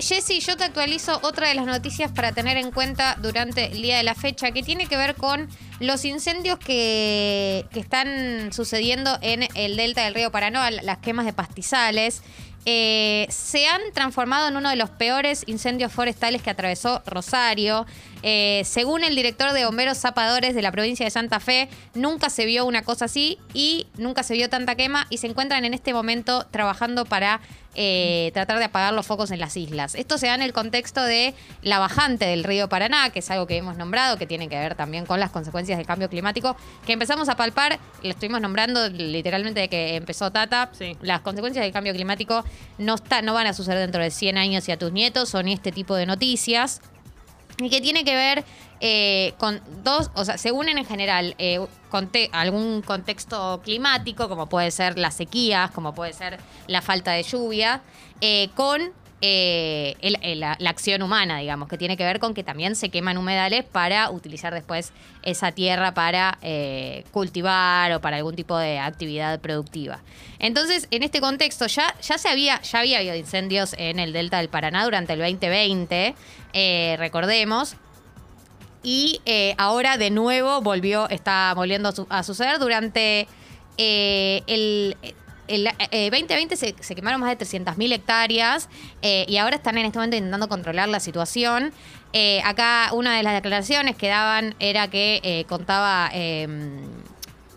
Jessy, yo te actualizo otra de las noticias para tener en cuenta durante el día de la fecha, que tiene que ver con los incendios que, que están sucediendo en el delta del río Paraná, las quemas de pastizales. Eh, se han transformado en uno de los peores incendios forestales que atravesó Rosario. Eh, según el director de bomberos zapadores de la provincia de Santa Fe, nunca se vio una cosa así y nunca se vio tanta quema y se encuentran en este momento trabajando para eh, tratar de apagar los focos en las islas. Esto se da en el contexto de la bajante del río Paraná, que es algo que hemos nombrado, que tiene que ver también con las consecuencias del cambio climático, que empezamos a palpar, lo estuvimos nombrando literalmente de que empezó Tata, Sí. las consecuencias del cambio climático no, está, no van a suceder dentro de 100 años y a tus nietos, son este tipo de noticias. Y que tiene que ver eh, con dos, o sea, se unen en general eh, algún contexto climático, como puede ser las sequías, como puede ser la falta de lluvia, eh, con eh, el- la, acción humana, digamos, que tiene que ver con que también se queman humedales para utilizar después esa tierra para eh, cultivar o para algún tipo de actividad productiva. Entonces, en este contexto, ya, ya se había, ya había habido incendios en el delta del Paraná durante el 2020, eh, recordemos. Y eh, ahora de nuevo volvió, está volviendo a, su- a suceder durante eh, el, el, eh, 2020 se, se quemaron más de 300.000 hectáreas eh, y ahora están en este momento intentando controlar la situación. Eh, acá una de las declaraciones que daban era que eh, contaba, eh,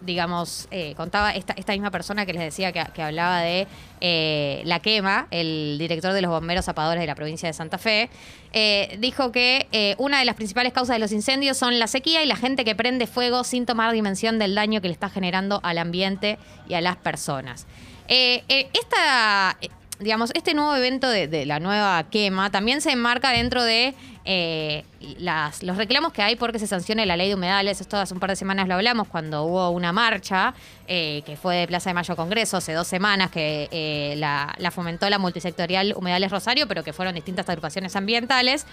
digamos, eh, contaba esta, esta misma persona que les decía que, que hablaba de eh, la quema, el director de los bomberos zapadores de la provincia de Santa Fe, eh, dijo que una de las principales causas de los incendios son la sequía y la gente que prende fuego sin tomar dimensión del daño que le está generando al ambiente y a las personas. Esta, digamos, este nuevo evento de, la nueva quema también se enmarca dentro de eh, las, los reclamos que hay porque se sancione la ley de humedales. Esto hace un par de semanas lo hablamos cuando hubo una marcha eh, que fue de Plaza de Mayo Congreso hace dos semanas que eh, la, la fomentó la multisectorial Humedales Rosario, pero que fueron distintas agrupaciones ambientales.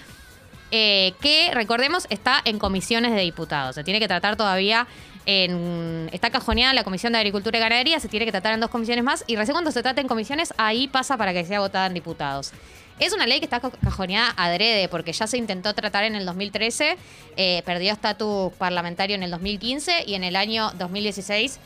que recordemos está en comisiones de diputados. Se tiene que tratar todavía Está cajoneada la Comisión de Agricultura y Ganadería, se tiene que tratar en dos comisiones más y recién cuando se trata en comisiones, ahí pasa para que sea votada en diputados. Es una ley que está ca- cajoneada adrede porque ya se intentó tratar en el 2013, eh, perdió estatus parlamentario en el 2015 y en el año 2016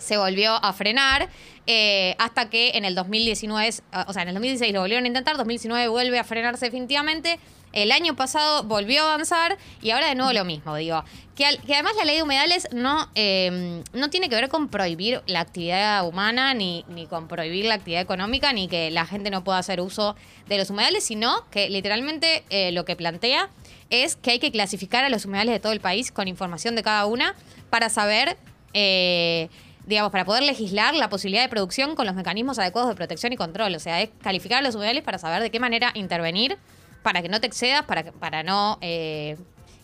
se volvió a frenar eh, hasta que en el 2019, o sea, en el 2016 lo volvieron a intentar, 2019 vuelve a frenarse definitivamente. El año pasado volvió a avanzar y ahora de nuevo lo mismo, digo. Que, además la ley de humedales no, eh, no tiene que ver con prohibir la actividad humana, ni, ni con prohibir la actividad económica, ni que la gente no pueda hacer uso de los humedales, sino que literalmente eh, lo que plantea es que hay que clasificar a los humedales de todo el país con información de cada una para saber eh, digamos, para poder legislar la posibilidad de producción con los mecanismos adecuados de protección y control. O sea, es calificar a los humedales para saber de qué manera intervenir para que no te excedas, para, para no eh,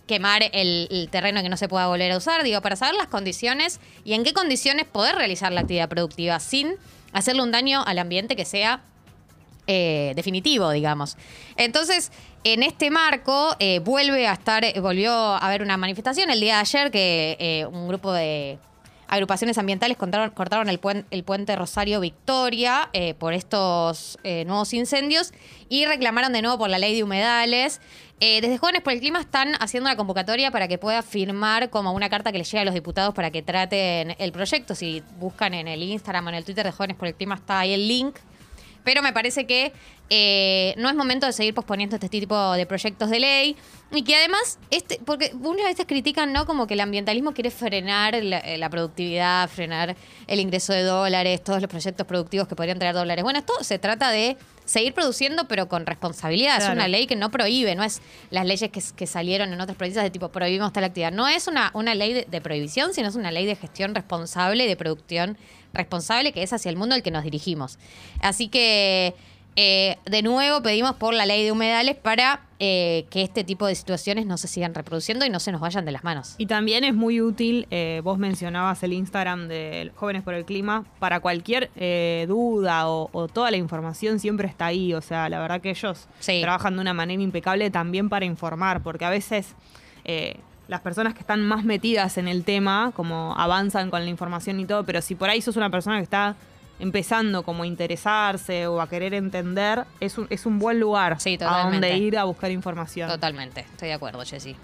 quemar el, terreno que no se pueda volver a usar, digo, para saber las condiciones y en qué condiciones poder realizar la actividad productiva sin hacerle un daño al ambiente que sea eh, definitivo, digamos. Entonces, en este marco, eh, vuelve a estar, eh, volvió a haber una manifestación el día de ayer que un grupo de agrupaciones ambientales cortaron, el puente Rosario Victoria eh, por estos eh, nuevos incendios y reclamaron de nuevo por la ley de humedales. Eh, desde Jóvenes por el Clima están haciendo una convocatoria para que pueda firmar como una carta que les llegue a los diputados para que traten el proyecto. Si buscan en el Instagram o en el Twitter de Jóvenes por el Clima está ahí el link. Pero me parece que eh, no es momento de seguir posponiendo este tipo de proyectos de ley. Y que además, este, porque muchas veces critican, ¿no? Como que el ambientalismo quiere frenar la, eh, la productividad, frenar el ingreso de dólares, todos los proyectos productivos que podrían traer dólares. Bueno, esto se trata de seguir produciendo, pero con responsabilidad. Es una ley que no prohíbe, no es las leyes que, que salieron en otras provincias de tipo prohibimos tal actividad. No es una, una ley de, de prohibición, sino es una ley de gestión responsable de producción responsable que es hacia el mundo al que nos dirigimos. Así que, eh, de nuevo, pedimos por la ley de humedales para eh, que este tipo de situaciones no se sigan reproduciendo y no se nos vayan de las manos. Y también es muy útil, eh, vos mencionabas el Instagram de Jóvenes por el Clima, para cualquier duda o, o toda la información siempre está ahí. O sea, la verdad que ellos Sí. trabajan de una manera impecable también para informar, porque a veces las personas que están más metidas en el tema, como avanzan con la información y todo, pero si por ahí sos una persona que está empezando como a interesarse o a querer entender, es un, es un buen lugar Sí, a donde ir a buscar información. Totalmente, estoy de acuerdo, Jessy.